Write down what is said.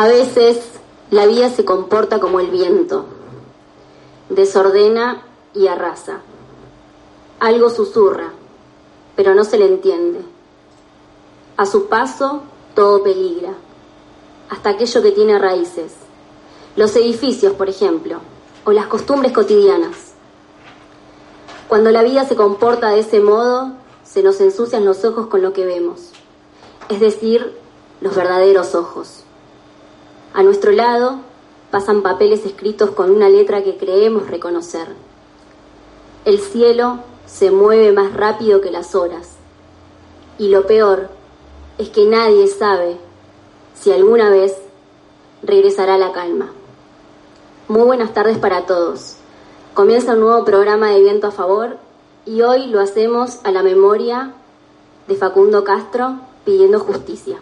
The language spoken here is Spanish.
A veces la vida se comporta como el viento, desordena y arrasa. Algo susurra, pero no se le entiende. A su paso todo peligra, hasta aquello que tiene raíces. Los edificios, por ejemplo, o las costumbres cotidianas. Cuando la vida se comporta de ese modo, se nos ensucian los ojos con lo que vemos, es decir, los verdaderos ojos. A nuestro lado pasan papeles escritos con una letra que creemos reconocer. El cielo se mueve más rápido que las horas. Y lo peor es que nadie sabe si alguna vez regresará la calma. Muy buenas tardes para todos. Comienza un nuevo programa de Viento a Favor y hoy lo hacemos a la memoria de Facundo Castro pidiendo justicia.